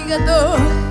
Obrigado.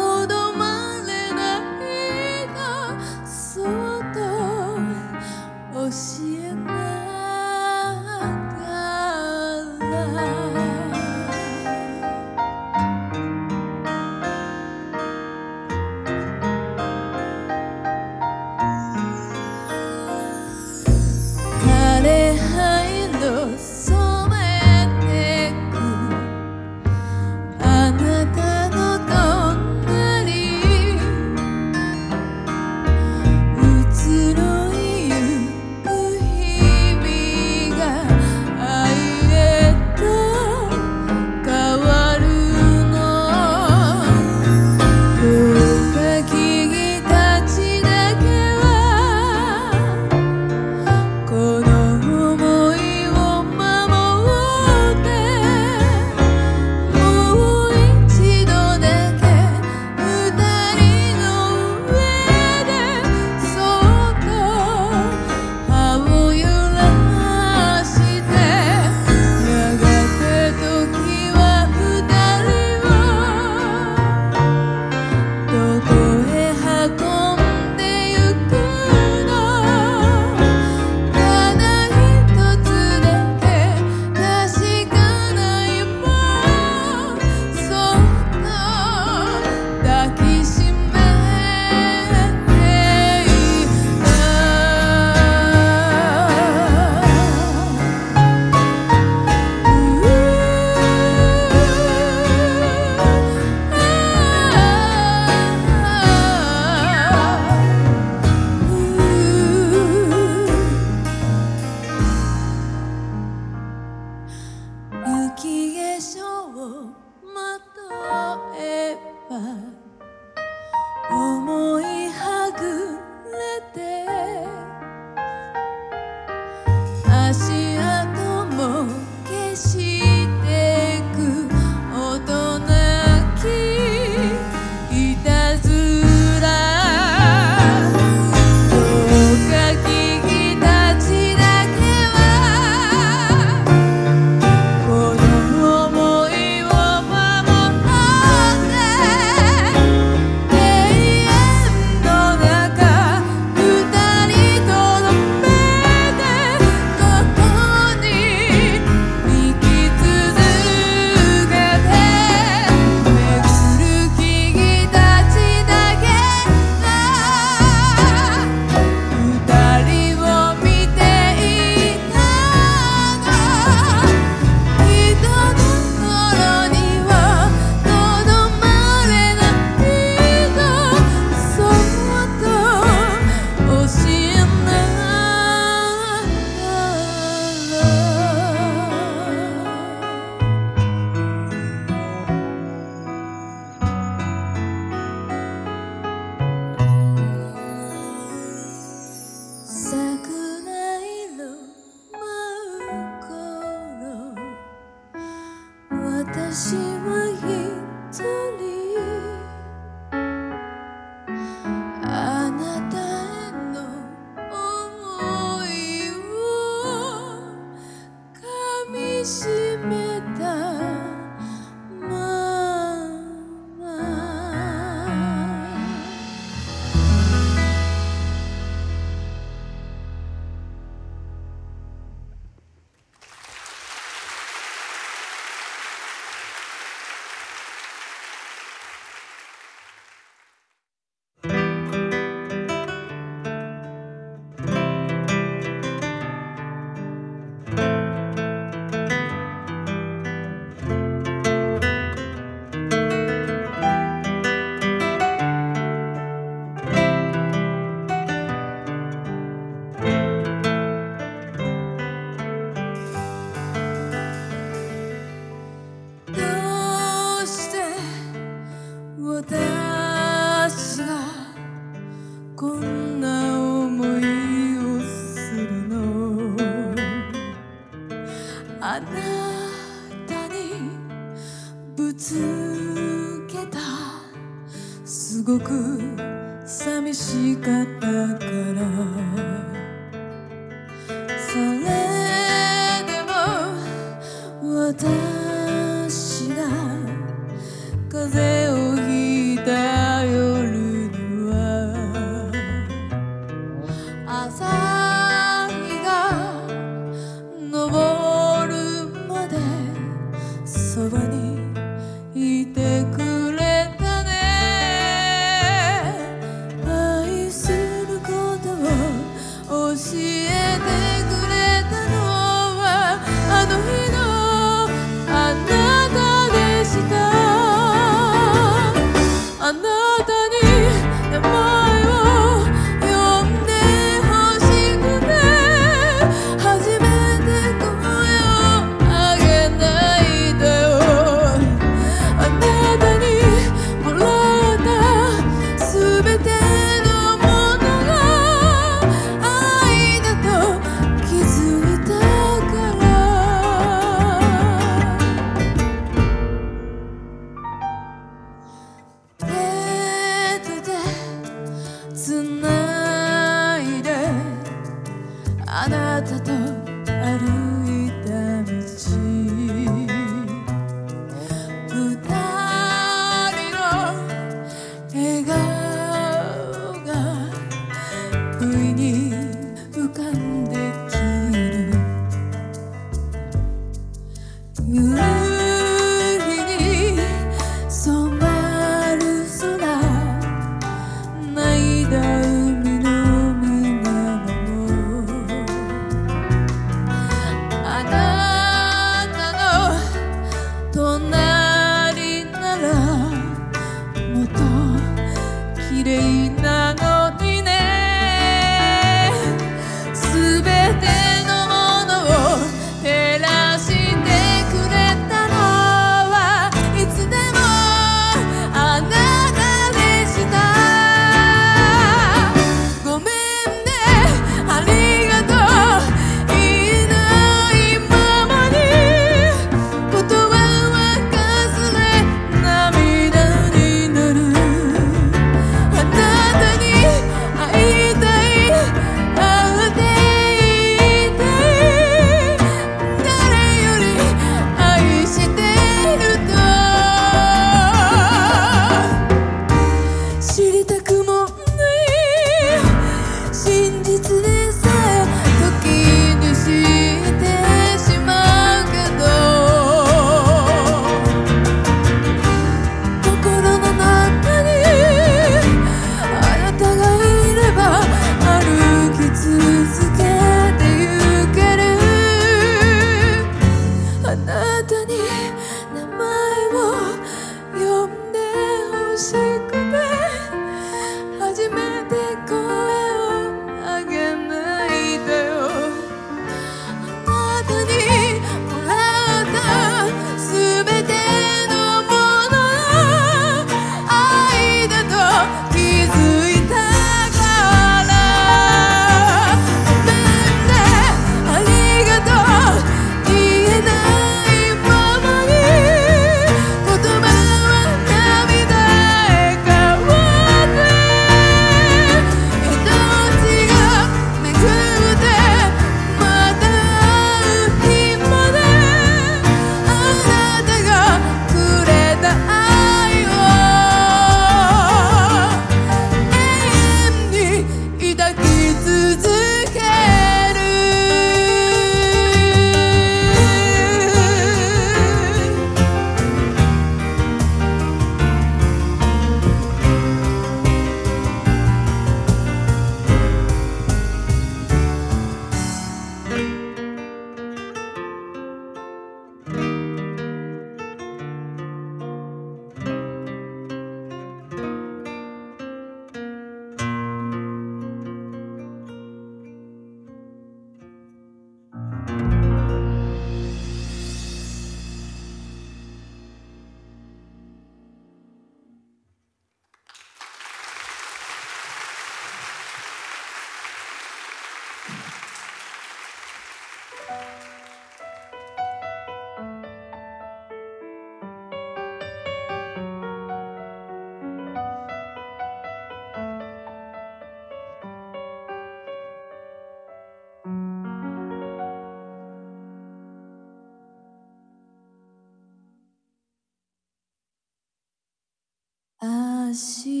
し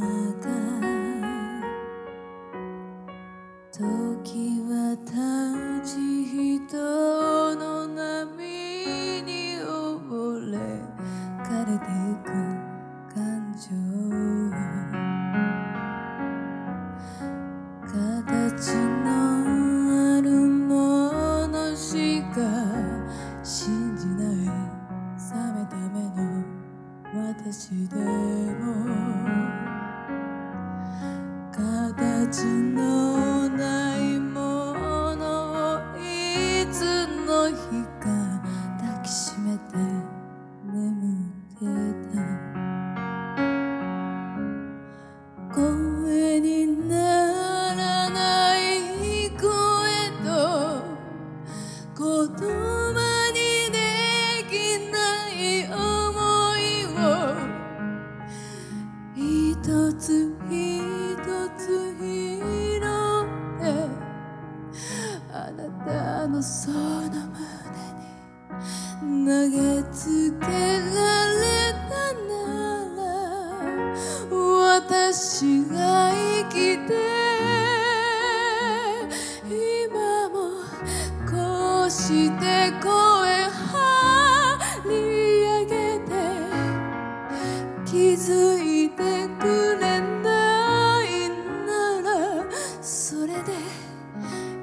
那个。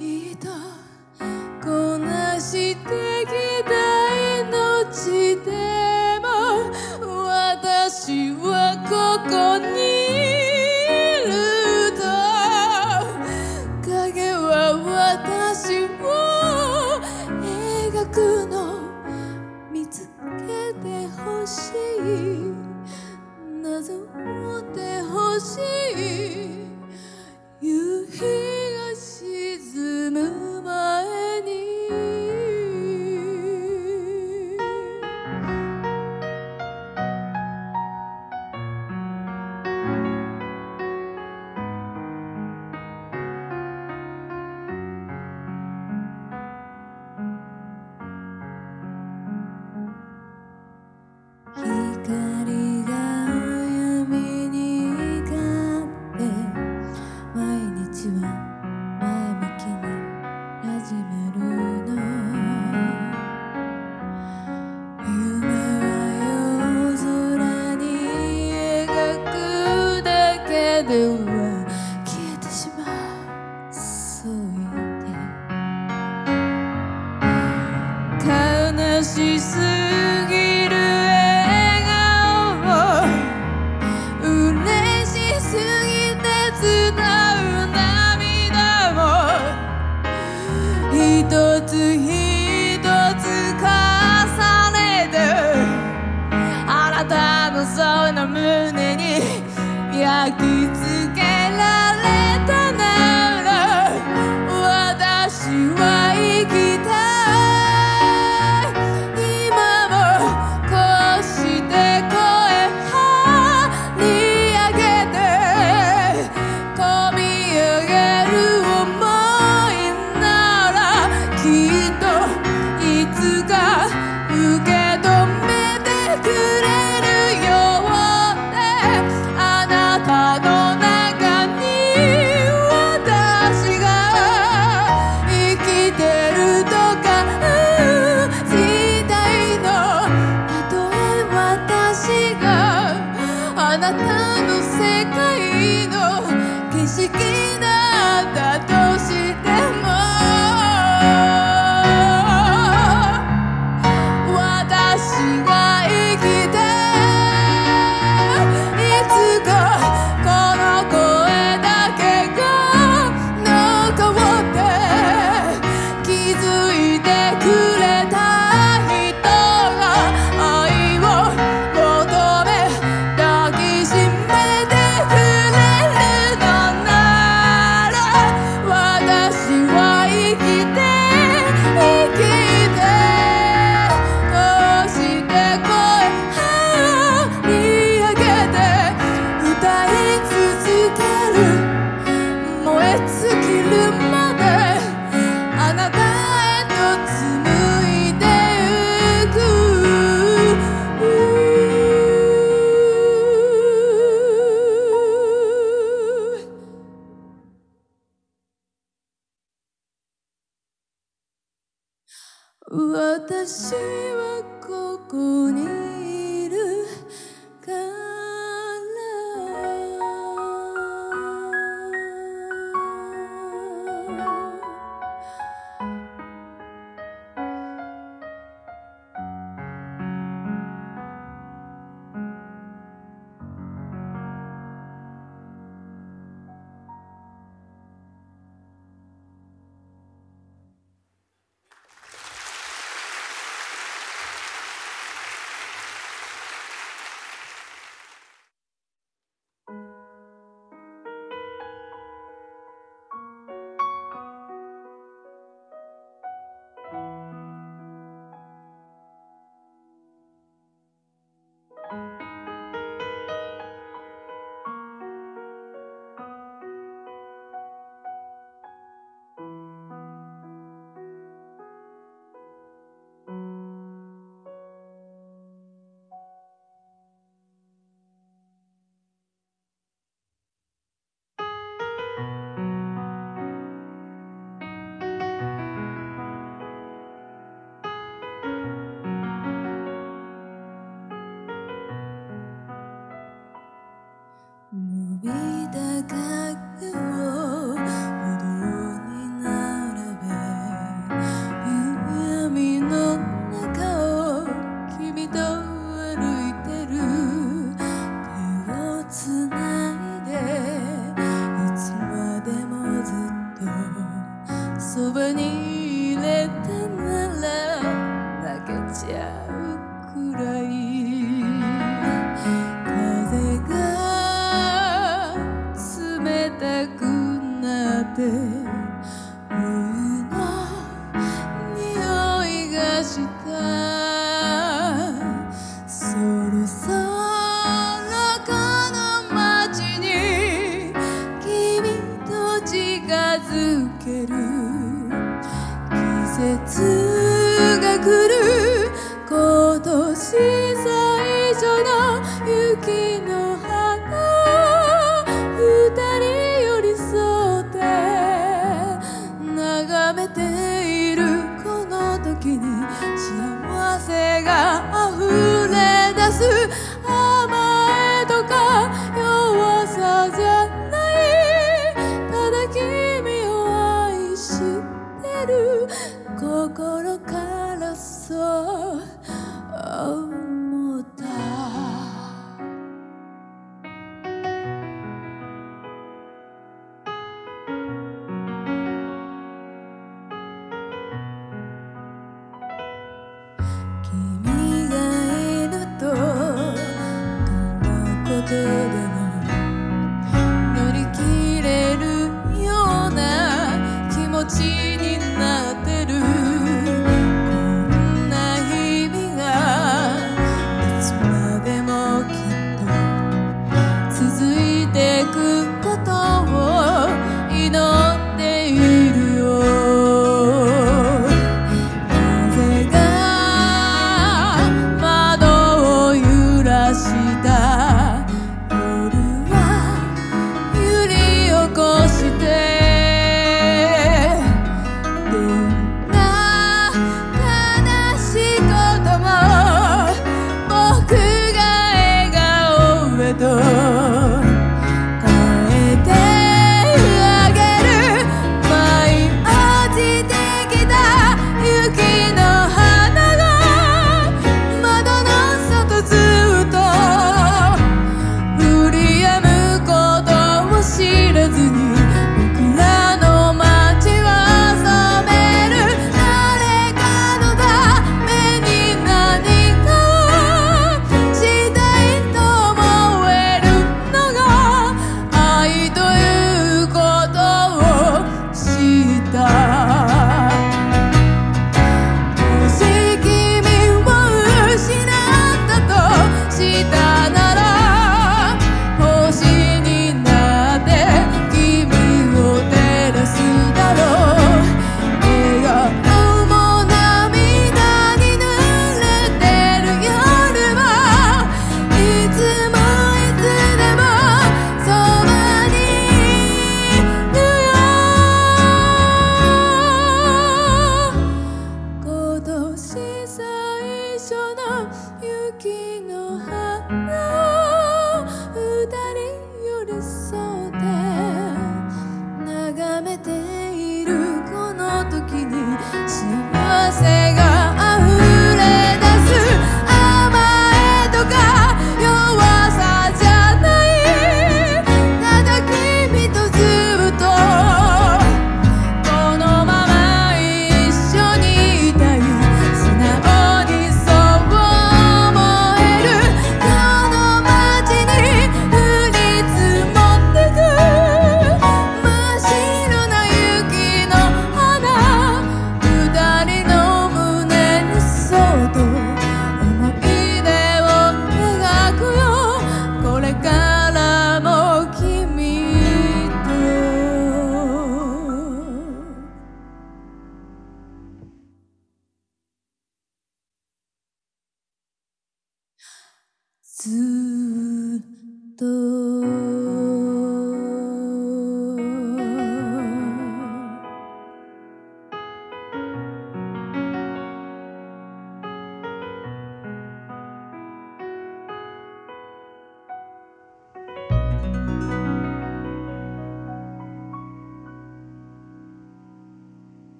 いいる心からそう。思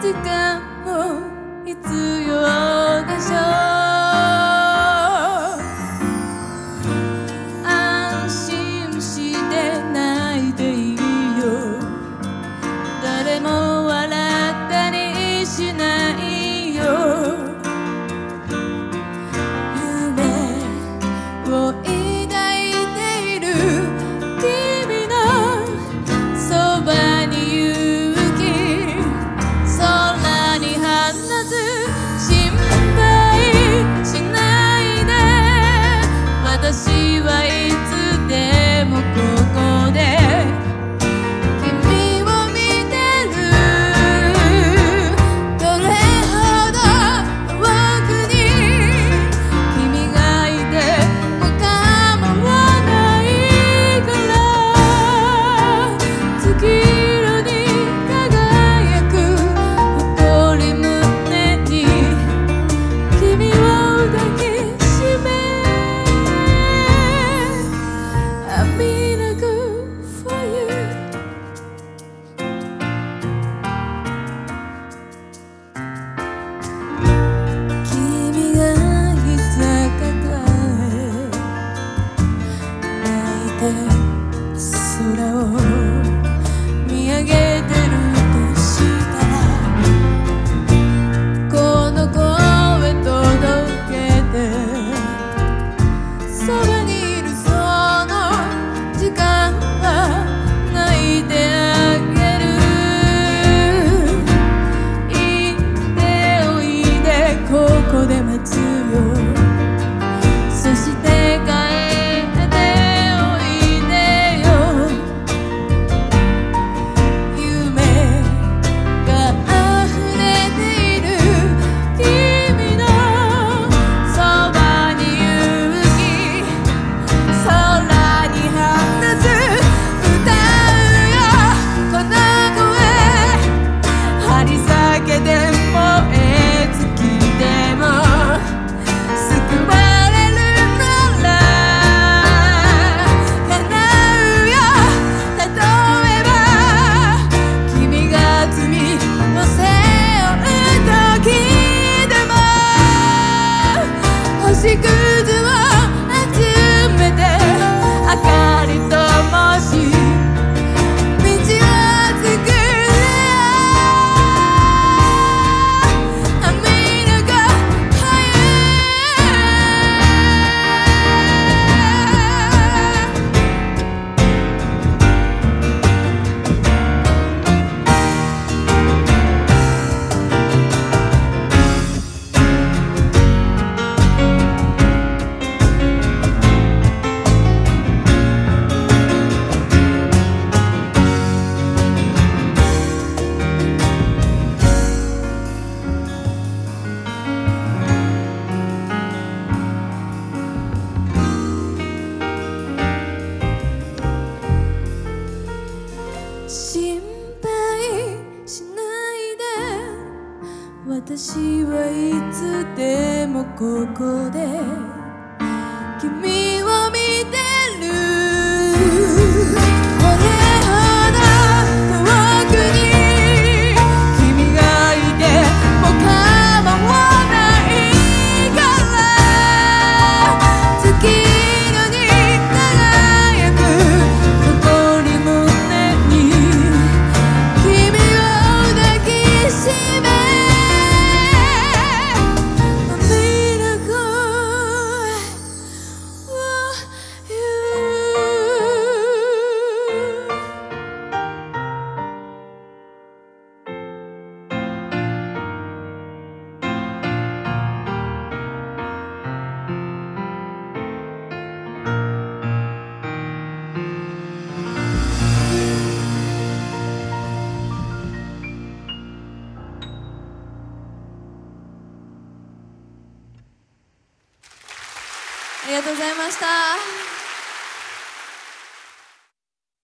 時間も必要でしょう。